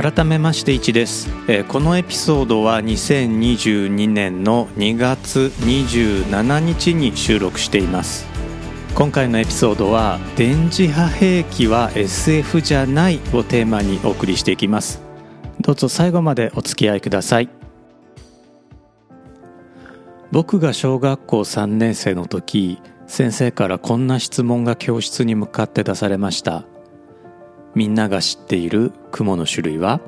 改めまして1です、えー、このエピソードは2022年の2月27日に収録しています。今回のエピソードは電磁波兵器は SF じゃないをテーマにお送りしていきます。どうぞ最後までお付き合いください。僕が小学校3年生の時先生からこんな質問が教室に向かって出されました。みんなが知っている雲の種類は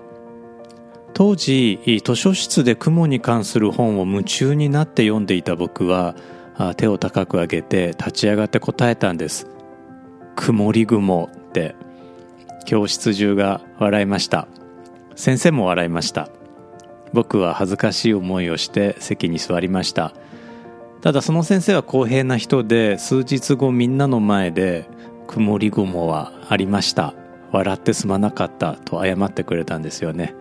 当時図書室で雲に関する本を夢中になって読んでいた僕は手を高く上げて立ち上がって答えたんです。曇り雲って。教室中が笑いました。先生も笑いました。僕は恥ずかしい思いをして席に座りました。ただその先生は公平な人で数日後みんなの前で曇り雲はありました。笑ってすまなかったと謝ってくれたんですよね、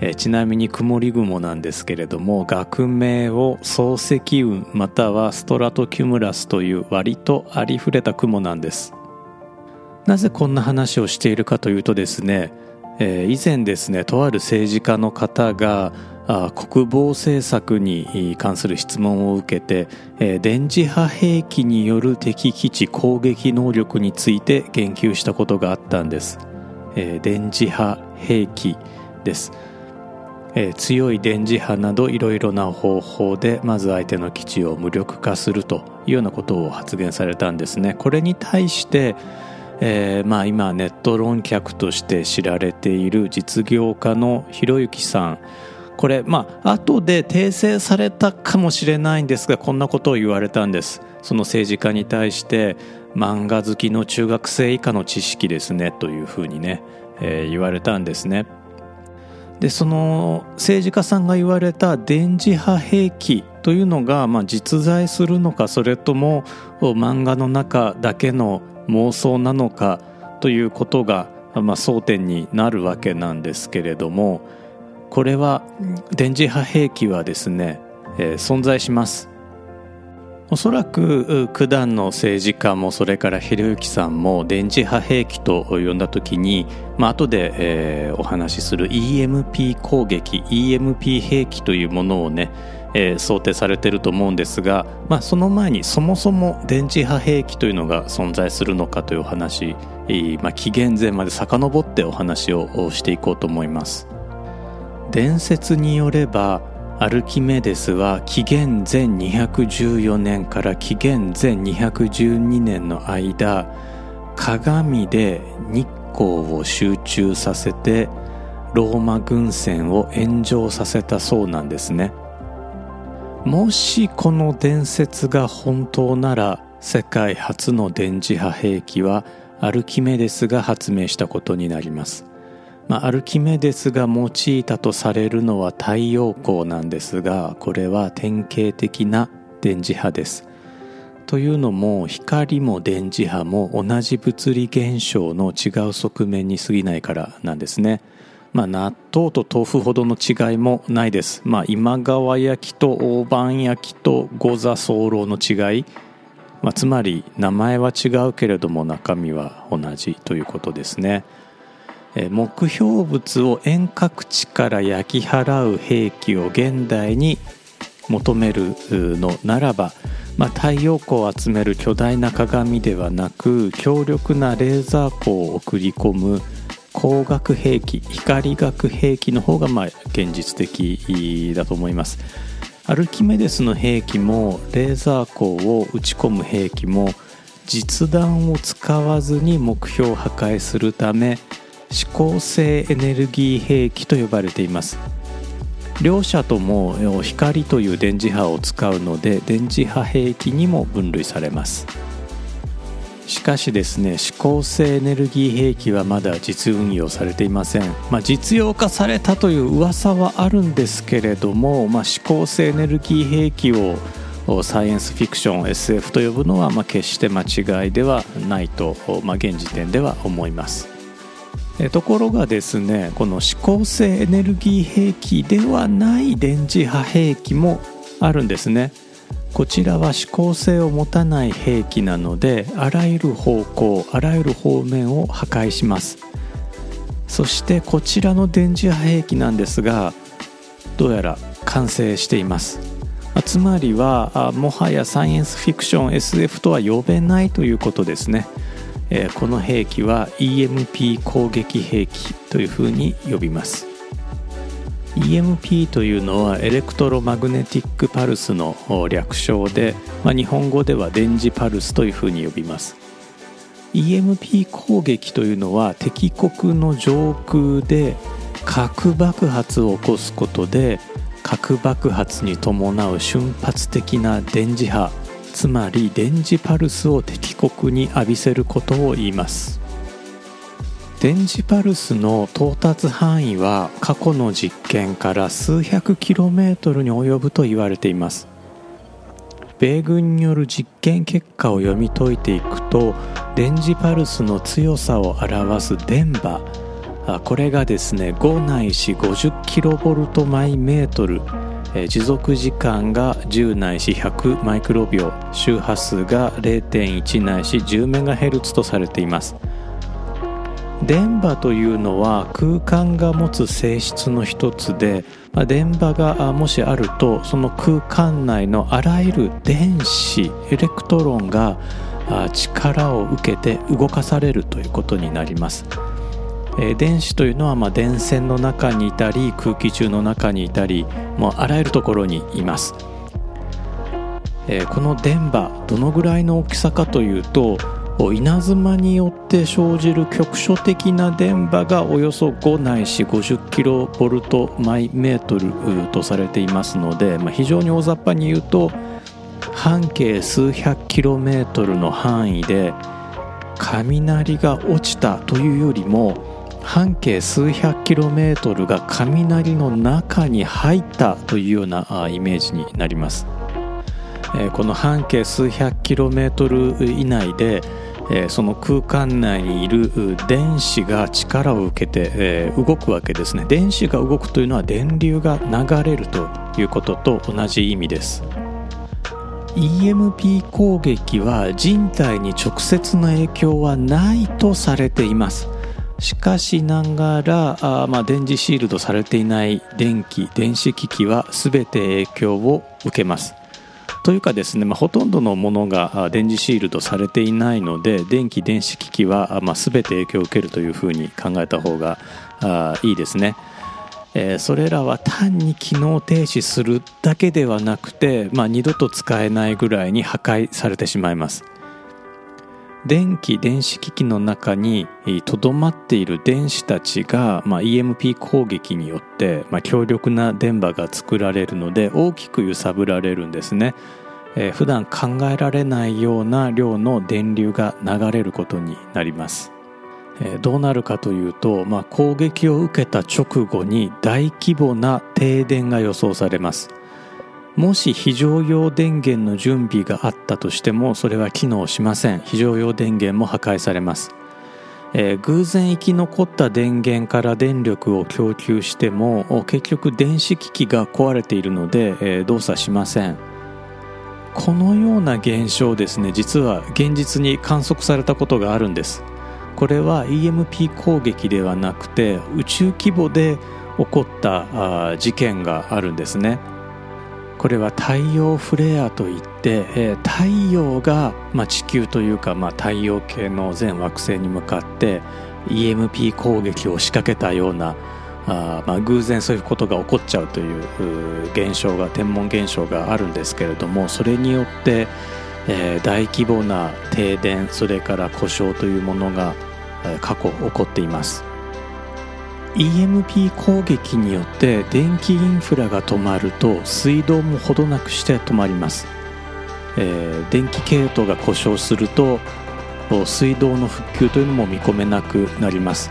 えー、ちなみに曇り雲なんですけれども学名を漱石雲またはストラトキュムラスという割とありふれた雲なんです。なぜこんな話をしているかというとですね、えー、以前ですねとある政治家の方が国防政策に関する質問を受けて、電磁波兵器による敵基地攻撃能力について言及したことがあったんです、電磁波兵器です、強い電磁波などいろいろな方法でまず相手の基地を無力化するというようなことを発言されたんですね。これに対してえー、まあ今ネット論客として知られている実業家のひろゆきさん。これまあ後で訂正されたかもしれないんですがこんなことを言われたんです。その政治家に対して漫画好きの中学生以下の知識ですねというふうにね、えー、言われたんですね。でその政治家さんが言われた電磁波兵器というのが、まあ、実在するのかそれとも漫画の中だけの妄想なのかということが、まあ、争点になるわけなんですけれどもこれは電磁波兵器はですね、えー、存在しますおそらく九段の政治家もそれからひろゆきさんも電磁波兵器と呼んだ時に、まあ後で、えー、お話しする EMP 攻撃 EMP 兵器というものをね、えー、想定されてると思うんですが、まあ、その前にそもそも電磁波兵器というのが存在するのかというお話、まあ、紀元前まで遡ってお話をしていこうと思います。伝説によればアルキメデスは紀元前214年から紀元前212年の間鏡で日光を集中させてローマ軍船を炎上させたそうなんですね。もしこの伝説が本当なら世界初の電磁波兵器はアルキメデスが発明したことになります。まあ、アルキメデスが用いたとされるのは太陽光なんですがこれは典型的な電磁波です。というのも光も電磁波も同じ物理現象の違う側面に過ぎないからなんですね。まあ、納豆と豆腐ほどの違いもないです。まあ、今川焼きと大判焼きと御座候の違い、まあ、つまり名前は違うけれども中身は同じということですね。目標物を遠隔地から焼き払う兵器を現代に求めるのならば、まあ、太陽光を集める巨大な鏡ではなく強力なレーザー光を送り込む光学兵器光学兵器の方がまあ現実的だと思います。アルキメデスの兵器もレーザー光を打ち込む兵器も実弾を使わずに目標を破壊するため指向性エネルギー兵器と呼ばれています。両者とも光という電磁波を使うので電磁波兵器にも分類されます。しかしですね指向性エネルギー兵器はまだ実運用されていません、まあ、実用化されたという噂はあるんですけれども、まあ、指向性エネルギー兵器をサイエンスフィクション SF と呼ぶのは、まあ、決して間違いではないと、まあ、現時点では思います。ところがですねこの指向性エネルギー兵器ではない電磁波兵器もあるんですね。こちらは指向性を持たない兵器なのであらゆる方向あらゆる方面を破壊します。そしてこちらの電磁波兵器なんですがどうやら完成しています。つまりはもはやサイエンスフィクション SF とは呼べないということですね。この兵器は EMP 攻撃兵器というふうに呼びます。EMP というのは electromagnetic pulse の略称で、まあ、日本語では電磁パルスというふうに呼びます。EMP 攻撃というのは敵国の上空で核爆発を起こすことで核爆発に伴う瞬発的な電磁波つまり電磁パルスを敵国に浴びせることを言います。電磁パルスの到達範囲は過去の実験から数百キロメートルに及ぶと言われています。米軍による実験結果を読み解いていくと電磁パルスの強さを表す電波これがですね5ないし50キロボルトマイメートル。持続時間が10ないし100マイクロ秒周波数が0.1ないし10メガヘルツとされています電波というのは空間が持つ性質の一つで、まあ、電波がもしあるとその空間内のあらゆる電子エレクトロンが力を受けて動かされるということになります。えー、電子というのはまあ電線の中にいたり空気中の中にいたりもうあらゆるところにいます、えー、この電波どのぐらいの大きさかというと稲妻によって生じる局所的な電波がおよそ5ないし50キロボルト毎メートルとされていますので、まあ、非常に大雑把に言うと半径数百キロメートルの範囲で雷が落ちたというよりも半径数百キロメートルが雷の中に入ったというようなイメージになります。この半径数百キロメートル以内でその空間内にいる電子が力を受けて動くわけですね。電子が動くというのは電流が流れるということと同じ意味です。EMP 攻撃は人体に直接の影響はないとされています。しかしながらあ、まあ、電磁シールドされていない電気電子機器は全て影響を受けますというかですね、まあ、ほとんどのものが電磁シールドされていないので電気電子機器は、まあ、全て影響を受けるというふうに考えた方があいいですね。えー、それらは単に機能停止するだけではなくて、まあ、二度と使えないぐらいに破壊されてしまいます。電気電子機器の中にとどまっている電子たちが、まあ、EMP 攻撃によって、まあ、強力な電波が作られるので大きく揺さぶられるんですね、えー、普段考えられないような量の電流が流れることになります、えー、どうなるかというと、まあ、攻撃を受けた直後に大規模な停電が予想されます。もし非常用電源の準備があったとしてもそれは機能しません。非常用電源も破壊されます、えー、偶然生き残った電源から電力を供給しても結局電子機器が壊れているので、えー、動作しません。このような現象ですね実は現実に観測されたことがあるんです。これは EMP 攻撃ではなくて宇宙規模で起こった事件があるんですね。これは太陽フレアといって、え、太陽が、ま、地球というか、ま、太陽系の全惑星に向かって EMP 攻撃を仕掛けたようなあ、まあ、偶然そういうことが起こっちゃうという現象が天文現象があるんですけれどもそれによって、え、大規模な停電それから故障というものが、過去起こっています。EMP 攻撃によって電気インフラが止まると水道もほどなくして止まります、えー、電気系統が故障すると水道の復旧というのも見込めなくなります、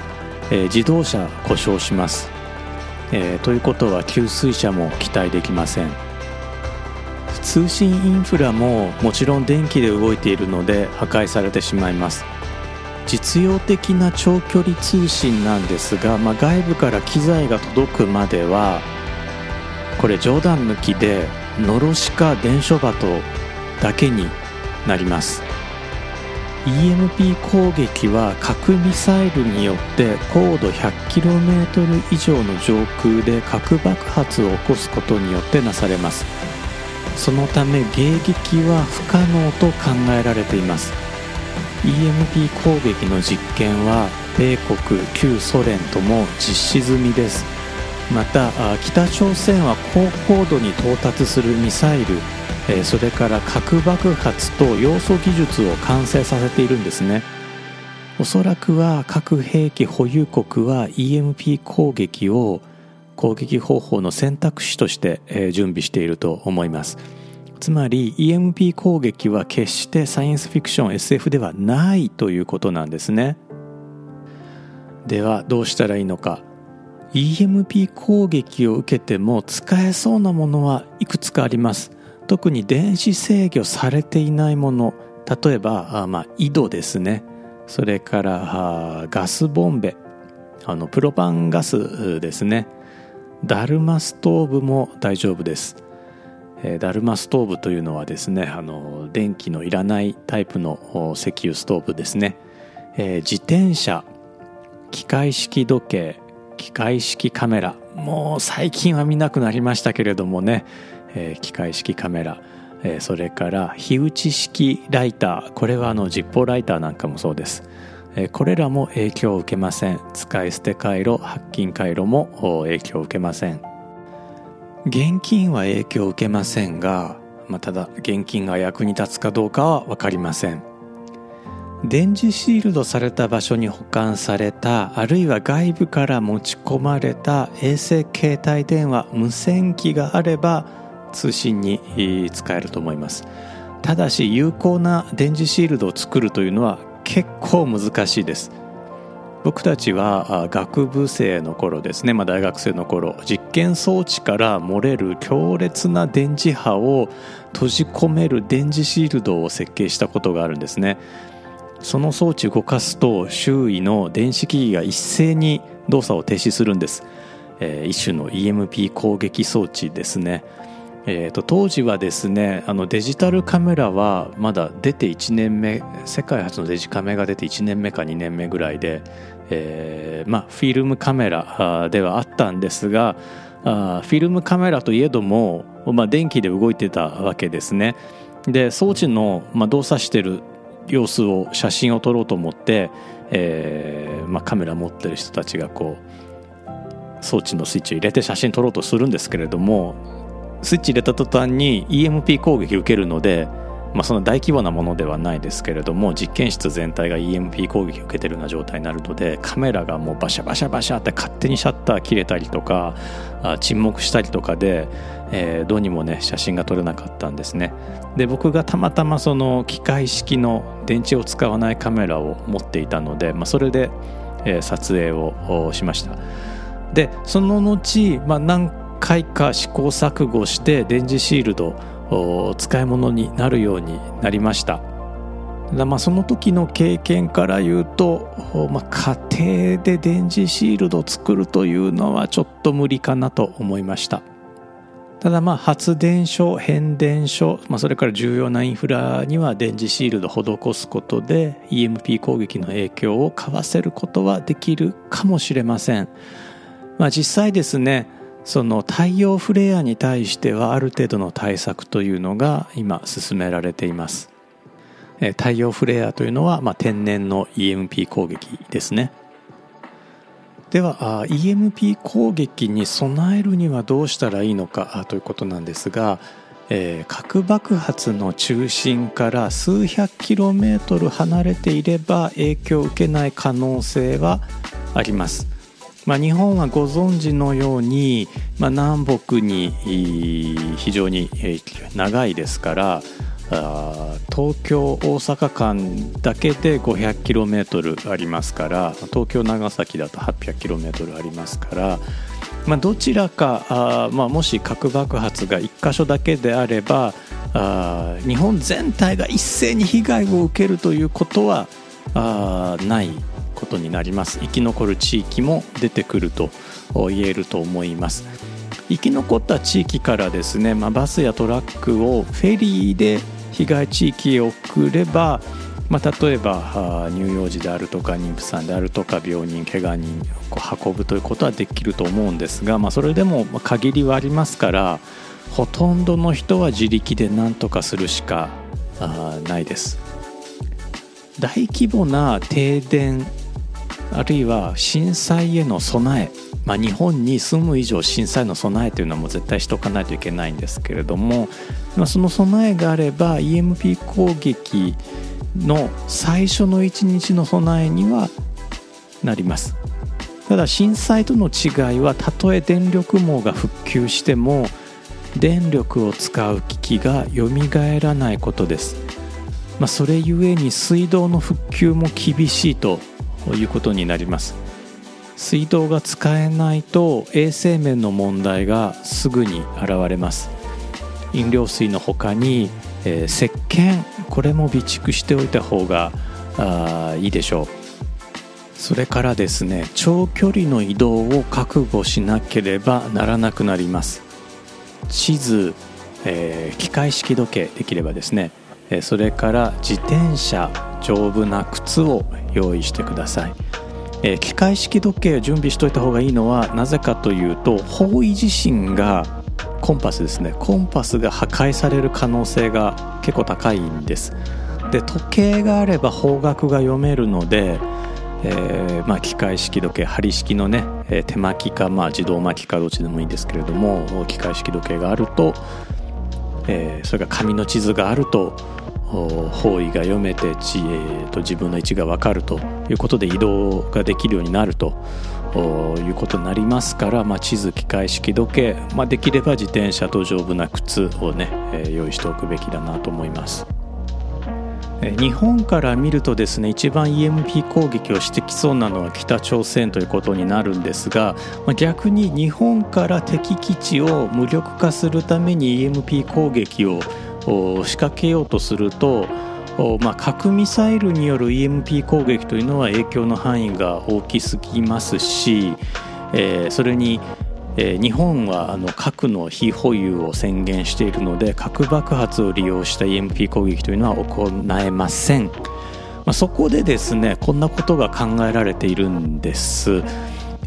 えー、自動車故障します、えー、ということは給水車も期待できません。通信インフラももちろん電気で動いているので破壊されてしまいます。実用的な長距離通信なんですが、まあ、外部から機材が届くまではこれ冗談抜きでのろしか伝書鳩だけになります。EMP 攻撃は核ミサイルによって高度 100km 以上の上空で核爆発を起こすことによってなされます。そのため迎撃は不可能と考えられています。EMP 攻撃の実験は米国旧ソ連とも実施済みです。また北朝鮮は高高度に到達するミサイルそれから核爆発と要素技術を完成させているんですね。おそらくは核兵器保有国は EMP 攻撃を攻撃方法の選択肢として準備していると思います。つまり EMP 攻撃は決してサイエンスフィクション SF ではないということなんですね。ではどうしたらいいのか。EMP 攻撃を受けても使えそうなものはいくつかあります。特に電子制御されていないもの。例えばあ、まあ、井戸ですね。それからガスボンベ。あのプロパンガスですね。ダルマストーブも大丈夫です。えダルマストーブというのはですねあの電気のいらないタイプの石油ストーブですね、えー、自転車機械式時計機械式カメラもう最近は見なくなりましたけれどもね、えー、機械式カメラ、えー、それから火打ち式ライターこれはあのジッポーライターなんかもそうです。えこれらも影響を受けません。使い捨て回路発金回路も影響を受けません。現金は影響を受けませんが、まあ、ただ現金が役に立つかどうかは分かりません。電磁シールドされた場所に保管されたあるいは外部から持ち込まれた衛星携帯電話無線機があれば通信に使えると思います。ただし有効な電磁シールドを作るというのは結構難しいです。僕たちは学部生の頃ですね、まあ、大学生の頃実験装置から漏れる強烈な電磁波を閉じ込める電磁シールドを設計したことがあるんですね。その装置動かすと周囲の電子機器が一斉に動作を停止するんです、えー、一種の EMP 攻撃装置ですね。えーと、当時はですねあのデジタルカメラはまだ出て1年目世界初のデジカメが出て1年目か2年目ぐらいでえー、まあ、フィルムカメラではあったんですがあフィルムカメラといえども、まあ、電気で動いてたわけですね。で装置の、まあ、動作してる様子を写真を撮ろうと思って、えーまあ、カメラ持ってる人たちがこう装置のスイッチを入れて写真撮ろうとするんですけれどもスイッチ入れた途端に EMP 攻撃受けるのでまあ、その大規模なものではないですけれども実験室全体が EMP 攻撃を受けてるような状態になるのでカメラがもうバシャバシャバシャって勝手にシャッター切れたりとか沈黙したりとかで、えー、どうにもね写真が撮れなかったんですね。で僕がたまたまその機械式の電池を使わないカメラを持っていたので、まあ、それで、えー、撮影をしました。でその後、まあ、何回か試行錯誤して電磁シールド使い物になるようになりました。まあその時の経験から言うと、まあ、家庭で電磁シールドを作るというのはちょっと無理かなと思いました。ただまあ発電所変電所、まあ、それから重要なインフラには電磁シールド施すことで EMP 攻撃の影響をかわせることはできるかもしれません、まあ、実際ですねその太陽フレアに対してはある程度の対策というのが今進められています。太陽フレアというのは、まあ、天然の EMP 攻撃ですね。では EMP 攻撃に備えるにはどうしたらいいのかということなんですが、えー、核爆発の中心から数百キロメートル離れていれば影響を受けない可能性はあります。まあ、日本はご存知のように、まあ、南北に非常に長いですから東京大阪間だけで 500km ありますから東京長崎だと 800km ありますから、まあ、どちらか、まあ、もし核爆発が1箇所だけであればあ日本全体が一斉に被害を受けるということはあない。ことになります。生き残る地域も出てくると言えると思います。生き残った地域からですね、まあ、バスやトラックをフェリーで被害地域へ送れば、まあ、例えば乳幼児であるとか妊婦さんであるとか病人怪我人を運ぶということはできると思うんですが、まあ、それでも限りはありますからほとんどの人は自力で何とかするしかないです。大規模な停電あるいは震災への備えまあ、日本に住む以上震災の備えというのはもう絶対しておかないといけないんですけれども、まあ、その備えがあれば EMP 攻撃の最初の1日の備えにはなります。ただ震災との違いはたとえ電力網が復旧しても電力を使う機器がよみがえらないことです、まあ、それゆえに水道の復旧も厳しいということになります。水道が使えないと衛生面の問題がすぐに現れます。飲料水の他に、えー、石鹸これも備蓄しておいた方があいいでしょう。それからですね長距離の移動を覚悟しなければならなくなります。地図、えー、機械式時計できればですねそれから自転車。丈夫な靴を用意してください。えー、機械式時計を準備しておいた方がいいのはなぜかというと方位自身がコンパスですね。コンパスが破壊される可能性が結構高いんです。で時計があれば方角が読めるので、えー、まあ、機械式時計針式のね、え、手巻きか、まあ、自動巻きかどっちでもいいんですけれども機械式時計があると、えそれから紙の地図があると方位が読めて地、えー、と自分の位置が分かるということで移動ができるようになるということになりますから、まあ、地図機械式時計、まあ、できれば自転車と丈夫な靴をね、えー、用意しておくべきだなと思います。日本から見るとですね一番 EMP 攻撃をしてきそうなのは北朝鮮ということになるんですが逆に日本から敵基地を無力化するために EMP 攻撃を仕掛けようとすると、まあ、核ミサイルによる EMP 攻撃というのは影響の範囲が大きすぎますし、えー、それに、えー、日本はあの核の非保有を宣言しているので核爆発を利用した EMP 攻撃というのは行えません。まあ、そこでですねこんなことが考えられているんです。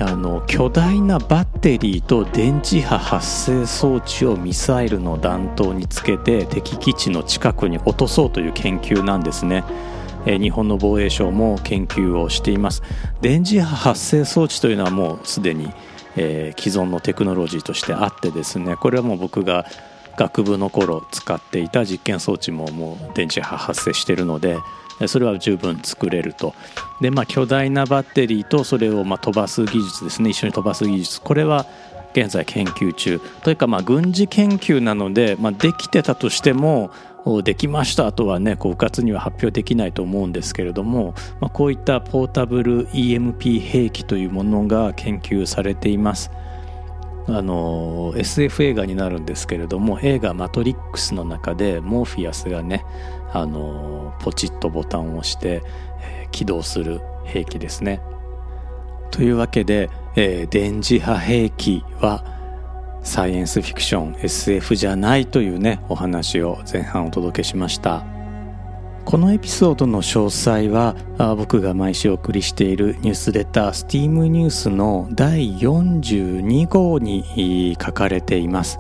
あの巨大なバッテリーと電磁波発生装置をミサイルの弾頭につけて敵基地の近くに落とそうという研究なんですね。え日本の防衛省も研究をしています電磁波発生装置というのはもうすでに、えー、既存のテクノロジーとしてあってですねこれはもう僕が学部の頃使っていた実験装置ももう電磁波発生しているのでそれは十分作れると。で、まあ、巨大なバッテリーとそれをま飛ばす技術ですね。一緒に飛ばす技術。これは現在研究中。というか軍事研究なので、まあ、できてたとしてもできましたとはねこうかつには発表できないと思うんですけれども、まあ、こういったポータブル EMP 兵器というものが研究されています。SF 映画になるんですけれども映画「マトリックス」の中でモーフィアスがねあのポチッとボタンを押して、えー、起動する兵器ですね。というわけで、えー、電磁波兵器はサイエンスフィクション SF じゃないというねお話を前半お届けしました。このエピソードの詳細は僕が毎週お送りしているニュースレタースティームニュースの第42号に書かれています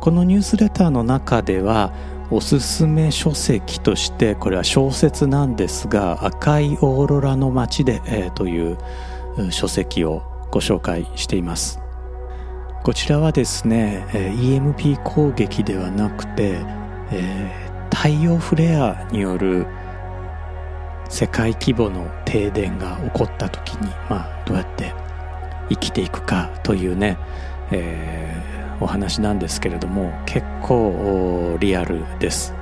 このニュースレターの中ではおすすめ書籍としてこれは小説なんですが「赤いオーロラの街で」えー、という書籍をご紹介しています。こちらはですね EMP 攻撃ではなくて、えー太陽フレアによる世界規模の停電が起こった時に、まあ、どうやって生きていくかというね、えー、お話なんですけれども結構リアルです、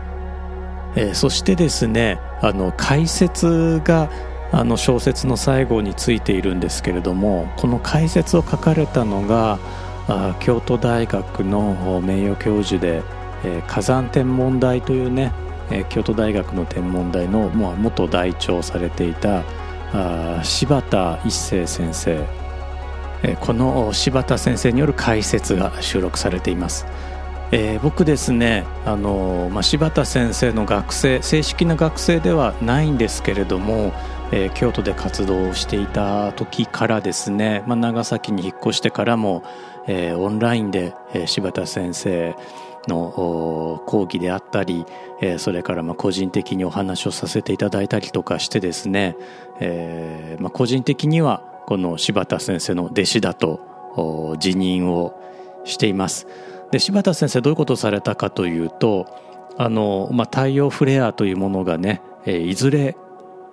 えー、そしてですねあの解説があの小説の最後についているんですけれどもこの解説を書かれたのがあ京都大学の名誉教授で、えー、火山天文台というね、えー、京都大学の天文台の、まあ、元代長されていたあ柴田一生先生、この柴田先生による解説が収録されています。えー、僕ですねあの、まあ、柴田先生の学生正式な学生ではないんですけれども、えー、京都で活動していた時からですね、まあ、長崎に引っ越してからも、えー、オンラインで、え、柴田先生の講義であったり、え、それからま個人的にお話をさせていただいたりとかしてですね、えまあ、個人的にはこの柴田先生の弟子だと辞任をしています。で柴田先生どういうことをされたかというとあの、まあ、太陽フレアというものがね、え、いずれ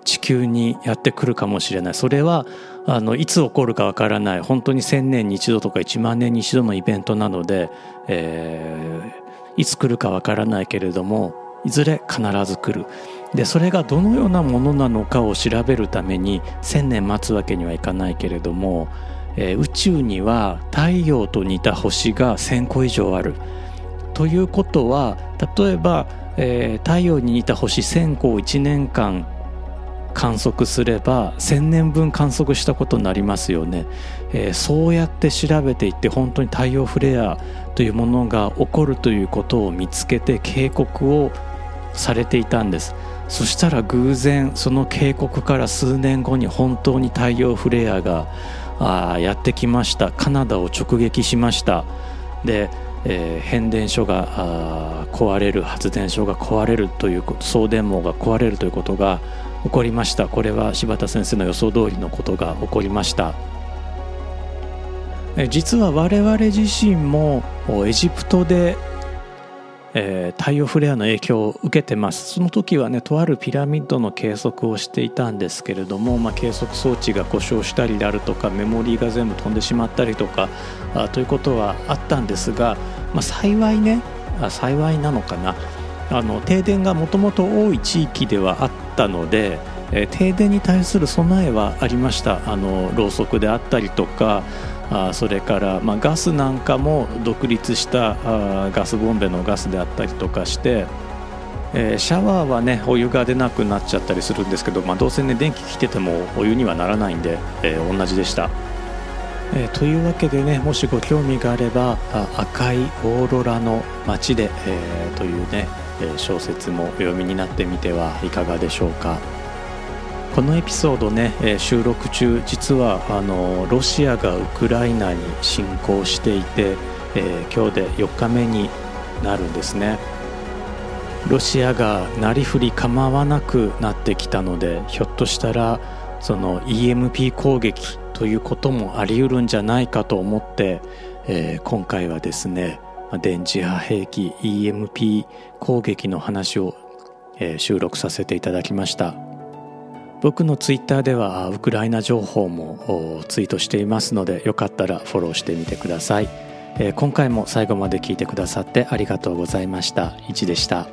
地球にやってくるかもしれない。それはあのいつ起こるかわからない。本当に1,000年に一度とか1万年に一度のイベントなので、えー、いつ来るかわからないけれどもいずれ必ず来る。でそれがどのようなものなのかを調べるために1,000年待つわけにはいかないけれども、えー、宇宙には太陽と似た星が1,000個以上ある。ということは例えば、えー、太陽に似た星1,000個を1年間観測すれば1,000年分観測したことになりますよね、えー、そうやって調べていって本当に太陽フレアというものが起こるということを見つけて警告をされていたんですそしたら偶然その警告から数年後に本当に太陽フレアがあやってきました。カナダを直撃しました。で、えー、変電所が壊れる発電所が壊れるという送電網が壊れるということが起こりました。これは柴田先生の予想通りのことが起こりました。実は我々自身もエジプトで、えー、太陽フレアの影響を受けてます。その時はねとあるピラミッドの計測をしていたんですけれども、まあ、計測装置が故障したりであるとかメモリーが全部飛んでしまったりとかあということはあったんですが、まあ、幸いねあ幸いなのかな。あの停電がもともと多い地域ではあったので、えー、停電に対する備えはありました。あのろうそくであったりとかあそれから、まあ、ガスなんかも独立したあガスボンベのガスであったりとかして、えー、シャワーはねお湯が出なくなっちゃったりするんですけど、まあ、どうせね電気来ててもお湯にはならないんで、えー、同じでした。えー、というわけでねもしご興味があれば「赤いオーロラの街で」えー、というね小説もお読みになってみてはいかがでしょうかこのエピソードね収録中実はあのロシアがウクライナに侵攻していて、えー、今日で4日目になるんですね。ロシアがなりふり構わなくなってきたのでひょっとしたらその EMP 攻撃ということもあり得るんじゃないかと思って、えー、今回はですね電磁波兵器 EMP 攻撃の話を、えー、収録させていただきました。僕のツイッターではウクライナ情報もツイートしていますのでよかったらフォローしてみてください、今回も最後まで聞いてくださってありがとうございました。いちでした。